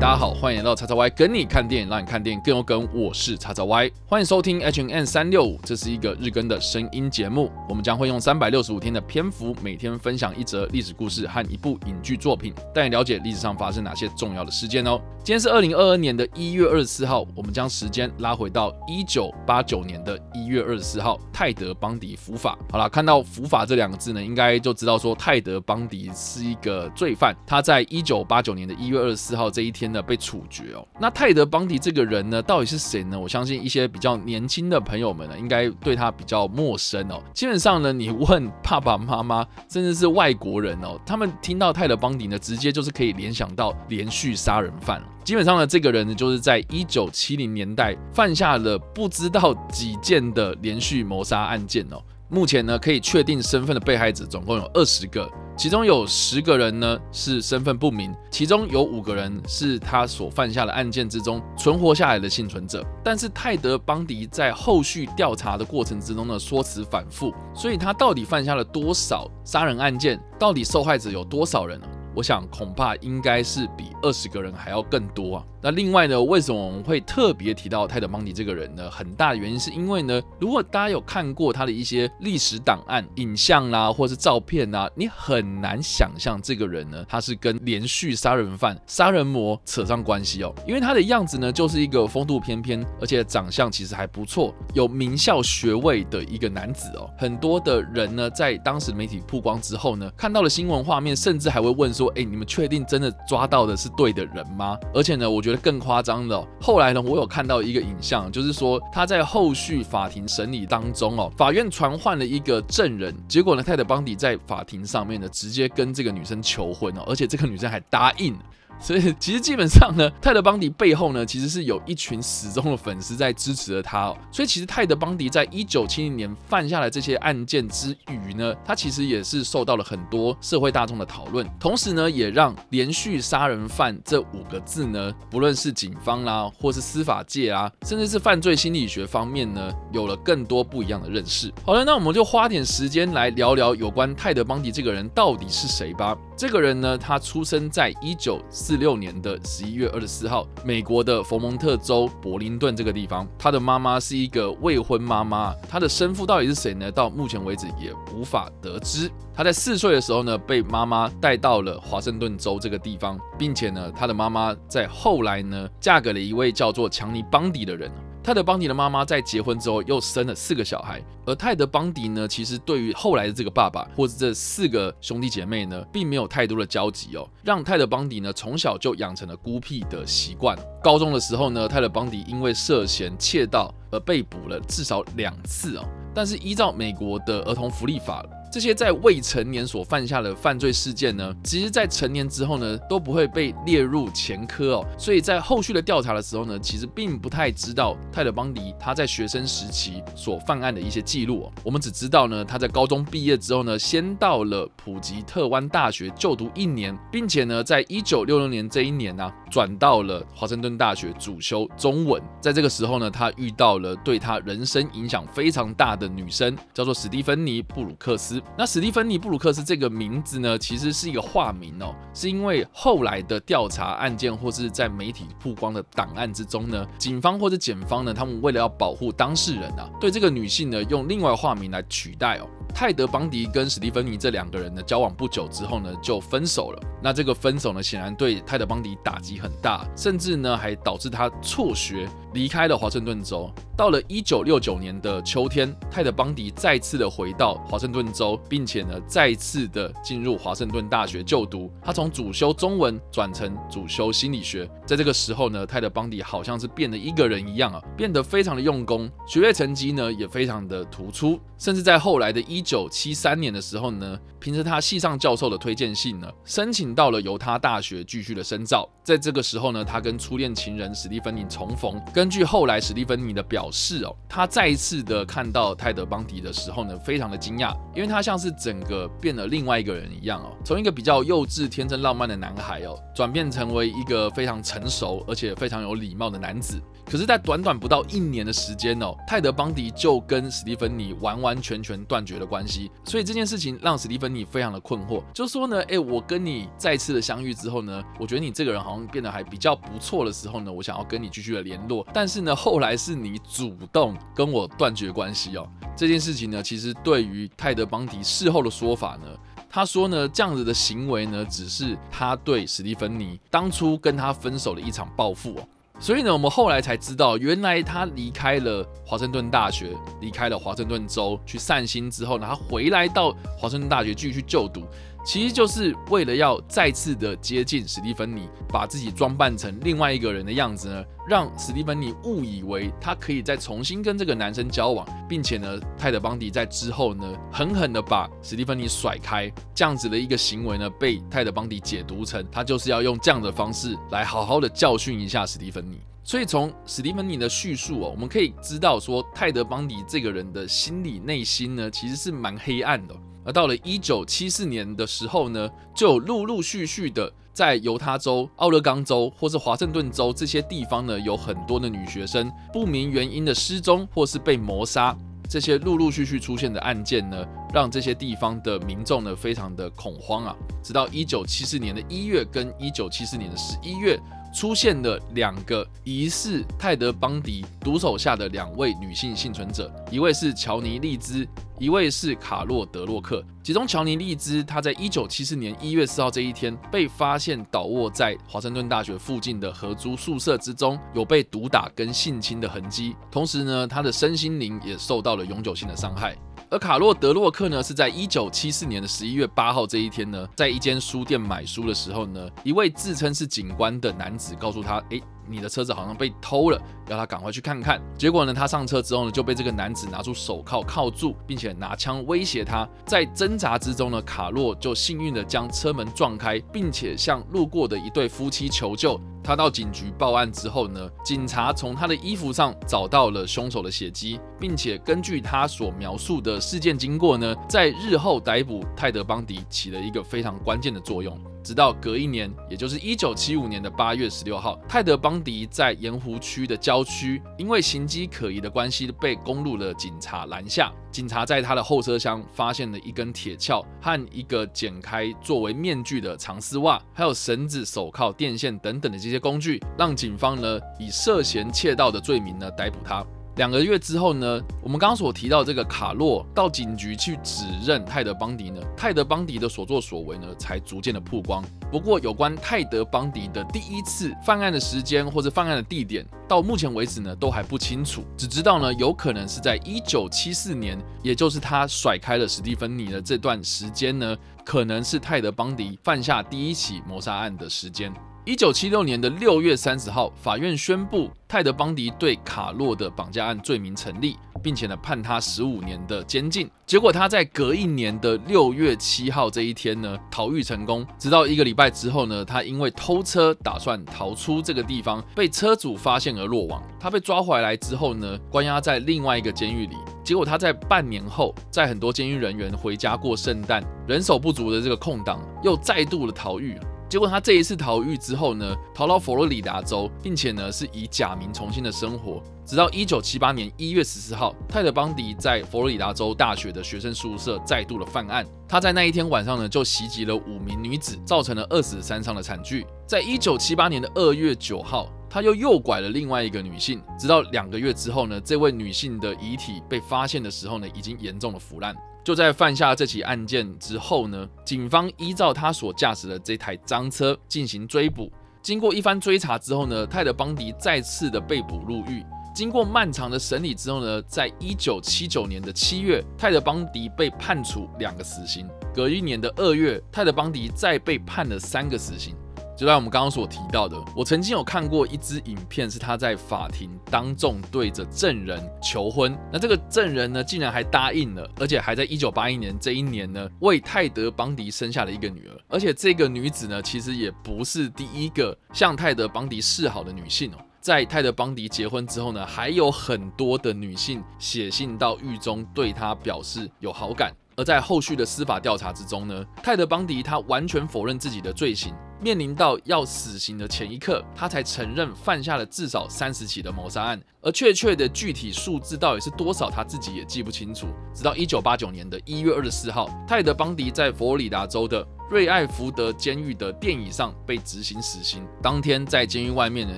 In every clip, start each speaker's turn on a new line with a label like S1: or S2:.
S1: 大家好，欢迎来到叉叉 Y 跟你看电影，让你看电影更有梗。我是叉叉 Y，欢迎收听 H N N 三六五，这是一个日更的声音节目。我们将会用三百六十五天的篇幅，每天分享一则历史故事和一部影剧作品，带你了解历史上发生哪些重要的事件哦。今天是二零二二年的一月二十四号，我们将时间拉回到一九八九年的一月二十四号，泰德邦迪伏法。好了，看到伏法这两个字呢，应该就知道说泰德邦迪是一个罪犯，他在一九八九年的一月二十四号这一天被处决哦。那泰德邦迪这个人呢，到底是谁呢？我相信一些比较年轻的朋友们呢，应该对他比较陌生哦。基本上呢，你问爸爸妈妈，甚至是外国人哦，他们听到泰德邦迪呢，直接就是可以联想到连续杀人犯。基本上呢，这个人呢，就是在一九七零年代犯下了不知道几件的连续谋杀案件哦。目前呢，可以确定身份的被害者总共有二十个，其中有十个人呢是身份不明，其中有五个人是他所犯下的案件之中存活下来的幸存者。但是泰德邦迪在后续调查的过程之中呢，说辞反复，所以他到底犯下了多少杀人案件？到底受害者有多少人呢？我想恐怕应该是比二十个人还要更多啊。那另外呢，为什么我们会特别提到泰德邦迪这个人呢？很大的原因是因为呢，如果大家有看过他的一些历史档案、影像啦，或是照片啊，你很难想象这个人呢，他是跟连续杀人犯、杀人魔扯上关系哦。因为他的样子呢，就是一个风度翩翩，而且长相其实还不错，有名校学位的一个男子哦。很多的人呢，在当时媒体曝光之后呢，看到了新闻画面，甚至还会问说：“哎，你们确定真的抓到的是对的人吗？”而且呢，我觉得觉得更夸张的，后来呢，我有看到一个影像，就是说他在后续法庭审理当中哦，法院传唤了一个证人，结果呢，泰德邦迪在法庭上面呢，直接跟这个女生求婚哦，而且这个女生还答应。所以其实基本上呢，泰德邦迪背后呢，其实是有一群死忠的粉丝在支持着他哦。所以其实泰德邦迪在一九七零年犯下了这些案件之余呢，他其实也是受到了很多社会大众的讨论，同时呢，也让连续杀人犯这五个字呢，不论是警方啦，或是司法界啊，甚至是犯罪心理学方面呢，有了更多不一样的认识。好了，那我们就花点时间来聊聊有关泰德邦迪这个人到底是谁吧。这个人呢，他出生在一九四六年的十一月二十四号，美国的佛蒙特州柏林顿这个地方。他的妈妈是一个未婚妈妈，他的生父到底是谁呢？到目前为止也无法得知。他在四岁的时候呢，被妈妈带到了华盛顿州这个地方，并且呢，他的妈妈在后来呢，嫁给了一位叫做强尼邦迪的人。泰德邦迪的妈妈在结婚之后又生了四个小孩，而泰德邦迪呢，其实对于后来的这个爸爸或者这四个兄弟姐妹呢，并没有太多的交集哦，让泰德邦迪呢从小就养成了孤僻的习惯。高中的时候呢，泰德邦迪因为涉嫌窃盗而被捕了至少两次哦，但是依照美国的儿童福利法。这些在未成年所犯下的犯罪事件呢，其实，在成年之后呢，都不会被列入前科哦。所以在后续的调查的时候呢，其实并不太知道泰勒邦迪他在学生时期所犯案的一些记录哦。我们只知道呢，他在高中毕业之后呢，先到了普吉特湾大学就读一年，并且呢，在一九六六年这一年呢，转到了华盛顿大学主修中文。在这个时候呢，他遇到了对他人生影响非常大的女生，叫做史蒂芬妮·布鲁克斯。那史蒂芬妮·布鲁克斯这个名字呢，其实是一个化名哦，是因为后来的调查案件或是在媒体曝光的档案之中呢，警方或者检方呢，他们为了要保护当事人啊，对这个女性呢，用另外化名来取代哦。泰德邦迪跟史蒂芬妮这两个人呢，交往不久之后呢，就分手了。那这个分手呢，显然对泰德邦迪打击很大，甚至呢，还导致他辍学，离开了华盛顿州。到了一九六九年的秋天，泰德邦迪再次的回到华盛顿州，并且呢，再次的进入华盛顿大学就读。他从主修中文转成主修心理学。在这个时候呢，泰德邦迪好像是变了一个人一样啊，变得非常的用功，学业成绩呢也非常的突出，甚至在后来的一九七三年的时候呢，凭着他系上教授的推荐信呢，申请到了犹他大学继续的深造。在这个时候呢，他跟初恋情人史蒂芬妮重逢。根据后来史蒂芬妮的表。示哦，他再一次的看到泰德邦迪的时候呢，非常的惊讶，因为他像是整个变了另外一个人一样哦，从一个比较幼稚、天真、浪漫的男孩哦，转变成为一个非常成熟而且非常有礼貌的男子。可是，在短短不到一年的时间哦，泰德邦迪就跟史蒂芬妮完完全全断绝了关系。所以这件事情让史蒂芬你非常的困惑，就说呢，哎，我跟你再次的相遇之后呢，我觉得你这个人好像变得还比较不错的时候呢，我想要跟你继续的联络，但是呢，后来是你主动跟我断绝关系哦。这件事情呢，其实对于泰德邦迪事后的说法呢，他说呢，这样子的行为呢，只是他对史蒂芬妮当初跟他分手的一场报复哦。所以呢，我们后来才知道，原来他离开了华盛顿大学，离开了华盛顿州去散心之后呢，他回来到华盛顿大学继续去就读。其实就是为了要再次的接近史蒂芬妮，把自己装扮成另外一个人的样子呢，让史蒂芬妮误以为他可以再重新跟这个男生交往，并且呢，泰德邦迪在之后呢，狠狠的把史蒂芬妮甩开，这样子的一个行为呢，被泰德邦迪解读成他就是要用这样的方式来好好的教训一下史蒂芬妮。所以从史蒂芬妮的叙述哦，我们可以知道说，泰德邦迪这个人的心理内心呢，其实是蛮黑暗的。而到了一九七四年的时候呢，就有陆陆续续的在犹他州、奥勒冈州或是华盛顿州这些地方呢，有很多的女学生不明原因的失踪或是被谋杀，这些陆陆续续出现的案件呢，让这些地方的民众呢非常的恐慌啊。直到一九七四年的一月跟一九七四年的十一月。出现了两个疑似泰德邦迪毒手下的两位女性幸存者，一位是乔尼利兹，一位是卡洛德洛克。其中乔尼利兹，他在一九七四年一月四号这一天被发现倒卧在华盛顿大学附近的合租宿舍之中，有被毒打跟性侵的痕迹，同时呢，他的身心灵也受到了永久性的伤害。而卡洛德洛克呢，是在一九七四年的十一月八号这一天呢，在一间书店买书的时候呢，一位自称是警官的男子告诉他，诶，你的车子好像被偷了，要他赶快去看看。结果呢，他上车之后呢，就被这个男子拿出手铐铐住，并且拿枪威胁他。在挣扎之中呢，卡洛就幸运的将车门撞开，并且向路过的一对夫妻求救。他到警局报案之后呢，警察从他的衣服上找到了凶手的血迹，并且根据他所描述的事件经过呢，在日后逮捕泰德邦迪起了一个非常关键的作用。直到隔一年，也就是一九七五年的八月十六号，泰德邦迪在盐湖区的郊区，因为行迹可疑的关系，被公路的警察拦下。警察在他的后车厢发现了一根铁锹和一个剪开作为面具的长丝袜，还有绳子、手铐、电线等等的这些工具，让警方呢以涉嫌窃盗的罪名呢逮捕他。两个月之后呢，我们刚刚所提到这个卡洛到警局去指认泰德邦迪呢，泰德邦迪的所作所为呢，才逐渐的曝光。不过，有关泰德邦迪的第一次犯案的时间或者犯案的地点，到目前为止呢，都还不清楚。只知道呢，有可能是在一九七四年，也就是他甩开了史蒂芬妮的这段时间呢，可能是泰德邦迪犯下第一起谋杀案的时间。一九七六年的六月三十号，法院宣布泰德邦迪对卡洛的绑架案罪名成立，并且呢判他十五年的监禁。结果他在隔一年的六月七号这一天呢逃狱成功。直到一个礼拜之后呢，他因为偷车打算逃出这个地方，被车主发现而落网。他被抓回来之后呢，关押在另外一个监狱里。结果他在半年后，在很多监狱人员回家过圣诞、人手不足的这个空档，又再度的逃狱。结果他这一次逃狱之后呢，逃到佛罗里达州，并且呢是以假名重新的生活，直到一九七八年一月十四号，泰德邦迪在佛罗里达州大学的学生宿舍再度的犯案。他在那一天晚上呢就袭击了五名女子，造成了二死三伤的惨剧。在一九七八年的二月九号，他又诱拐了另外一个女性，直到两个月之后呢，这位女性的遗体被发现的时候呢，已经严重的腐烂。就在犯下这起案件之后呢，警方依照他所驾驶的这台赃车进行追捕。经过一番追查之后呢，泰德邦迪再次的被捕入狱。经过漫长的审理之后呢，在一九七九年的七月，泰德邦迪被判处两个死刑。隔一年的二月，泰德邦迪再被判了三个死刑。就像我们刚刚所提到的，我曾经有看过一支影片，是他在法庭当众对着证人求婚。那这个证人呢，竟然还答应了，而且还在一九八一年这一年呢，为泰德邦迪生下了一个女儿。而且这个女子呢，其实也不是第一个向泰德邦迪示好的女性哦。在泰德邦迪结婚之后呢，还有很多的女性写信到狱中对他表示有好感。而在后续的司法调查之中呢，泰德·邦迪他完全否认自己的罪行。面临到要死刑的前一刻，他才承认犯下了至少三十起的谋杀案，而确切的具体数字到底是多少，他自己也记不清楚。直到一九八九年的一月二十四号，泰德·邦迪在佛罗里达州的瑞艾福德监狱的电椅上被执行死刑。当天在监狱外面呢，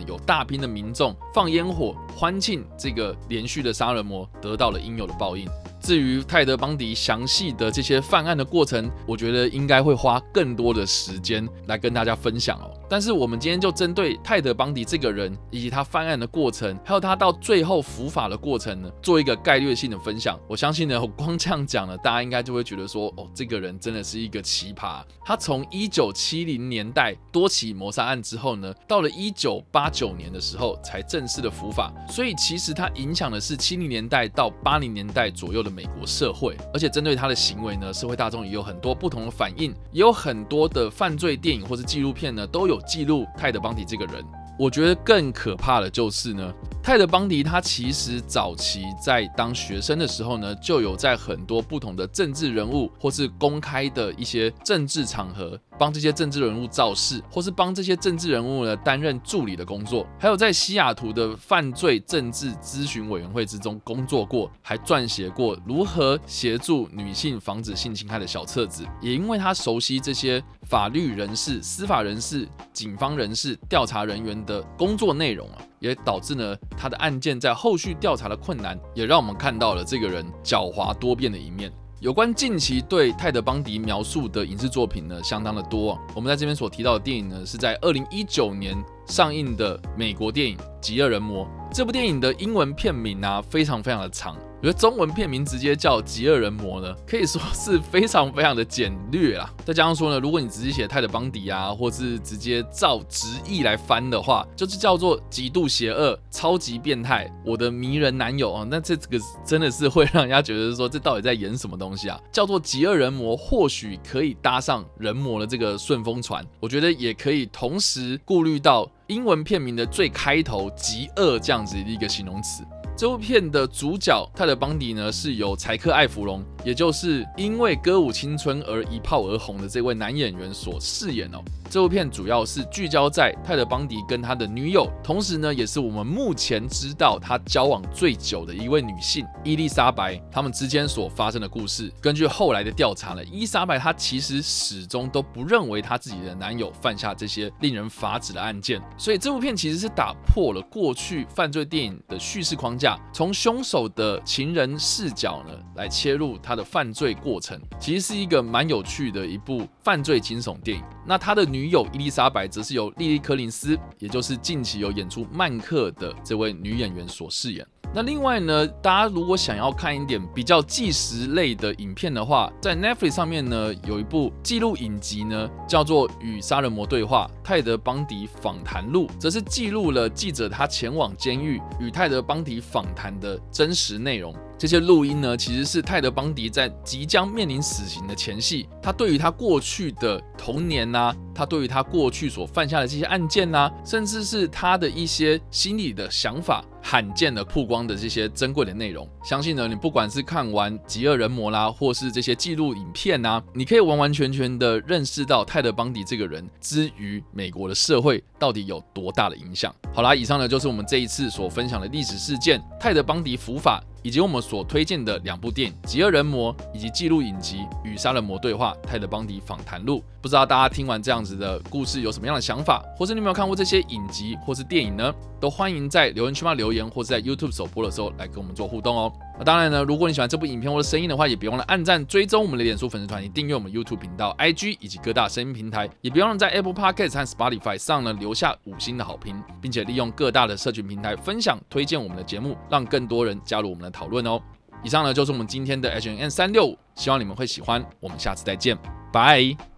S1: 有大批的民众放烟火欢庆这个连续的杀人魔得到了应有的报应。至于泰德·邦迪详细的这些犯案的过程，我觉得应该会花更多的时间来跟大家分享哦。但是我们今天就针对泰德·邦迪这个人，以及他犯案的过程，还有他到最后伏法的过程呢，做一个概略性的分享。我相信呢，光这样讲呢，大家应该就会觉得说，哦，这个人真的是一个奇葩。他从一九七零年代多起谋杀案之后呢，到了一九八九年的时候才正式的伏法，所以其实他影响的是七零年代到八零年代左右的。美国社会，而且针对他的行为呢，社会大众也有很多不同的反应，也有很多的犯罪电影或是纪录片呢，都有记录泰德·邦迪这个人。我觉得更可怕的就是呢，泰德·邦迪他其实早期在当学生的时候呢，就有在很多不同的政治人物或是公开的一些政治场合。帮这些政治人物造势，或是帮这些政治人物呢担任助理的工作，还有在西雅图的犯罪政治咨询委员会之中工作过，还撰写过如何协助女性防止性侵害的小册子。也因为他熟悉这些法律人士、司法人士、警方人士、调查人员的工作内容啊，也导致呢他的案件在后续调查的困难，也让我们看到了这个人狡猾多变的一面。有关近期对泰德·邦迪描述的影视作品呢，相当的多。我们在这边所提到的电影呢，是在二零一九年上映的美国电影《极恶人魔》。这部电影的英文片名啊，非常非常的长。觉得中文片名直接叫《极恶人魔》呢，可以说是非常非常的简略啦。再加上说呢，如果你直接写泰德·邦迪啊，或是直接照直译来翻的话，就是叫做极度邪恶、超级变态，我的迷人男友啊，那这这个真的是会让人家觉得说，这到底在演什么东西啊？叫做《极恶人魔》，或许可以搭上人魔的这个顺风船。我觉得也可以同时顾虑到英文片名的最开头“极恶”这样子的一个形容词。这部片的主角泰德·邦迪呢，是由柴克·艾弗隆，也就是因为歌舞青春而一炮而红的这位男演员所饰演哦。这部片主要是聚焦在泰德·邦迪跟他的女友，同时呢，也是我们目前知道他交往最久的一位女性伊丽莎白，他们之间所发生的故事。根据后来的调查呢，伊丽莎白她其实始终都不认为她自己的男友犯下这些令人发指的案件，所以这部片其实是打破了过去犯罪电影的叙事框架，从凶手的情人视角呢来切入他的犯罪过程，其实是一个蛮有趣的一部犯罪惊悚电影。那他的女友伊丽莎白则是由莉莉·柯林斯，也就是近期有演出《曼克》的这位女演员所饰演。那另外呢，大家如果想要看一点比较纪实类的影片的话，在 Netflix 上面呢有一部记录影集呢，叫做《与杀人魔对话：泰德·邦迪访谈录》，则是记录了记者他前往监狱与泰德·邦迪访谈的真实内容。这些录音呢，其实是泰德·邦迪在即将面临死刑的前夕，他对于他过去的童年呐，他对于他过去所犯下的这些案件呐，甚至是他的一些心理的想法，罕见的曝光的这些珍贵的内容。相信呢，你不管是看完《极恶人魔》啦，或是这些记录影片呐，你可以完完全全的认识到泰德·邦迪这个人之于美国的社会到底有多大的影响。好啦，以上呢就是我们这一次所分享的历史事件——泰德·邦迪伏法。以及我们所推荐的两部电影《极恶人魔》以及记录影集《与杀人魔对话：泰德·邦迪访谈录》，不知道大家听完这样子的故事有什么样的想法，或是你有没有看过这些影集或是电影呢？都欢迎在留言区嘛留言，或是在 YouTube 首播的时候来跟我们做互动哦。那当然呢，如果你喜欢这部影片或者声音的话，也别忘了按赞、追踪我们的脸书粉丝团，也订阅我们 YouTube 频道、IG 以及各大声音平台，也别忘了在 Apple Podcast 和 Spotify 上呢留下五星的好评，并且利用各大的社群平台分享推荐我们的节目，让更多人加入我们的讨论哦。以上呢就是我们今天的 H N N 三六五，希望你们会喜欢。我们下次再见，拜。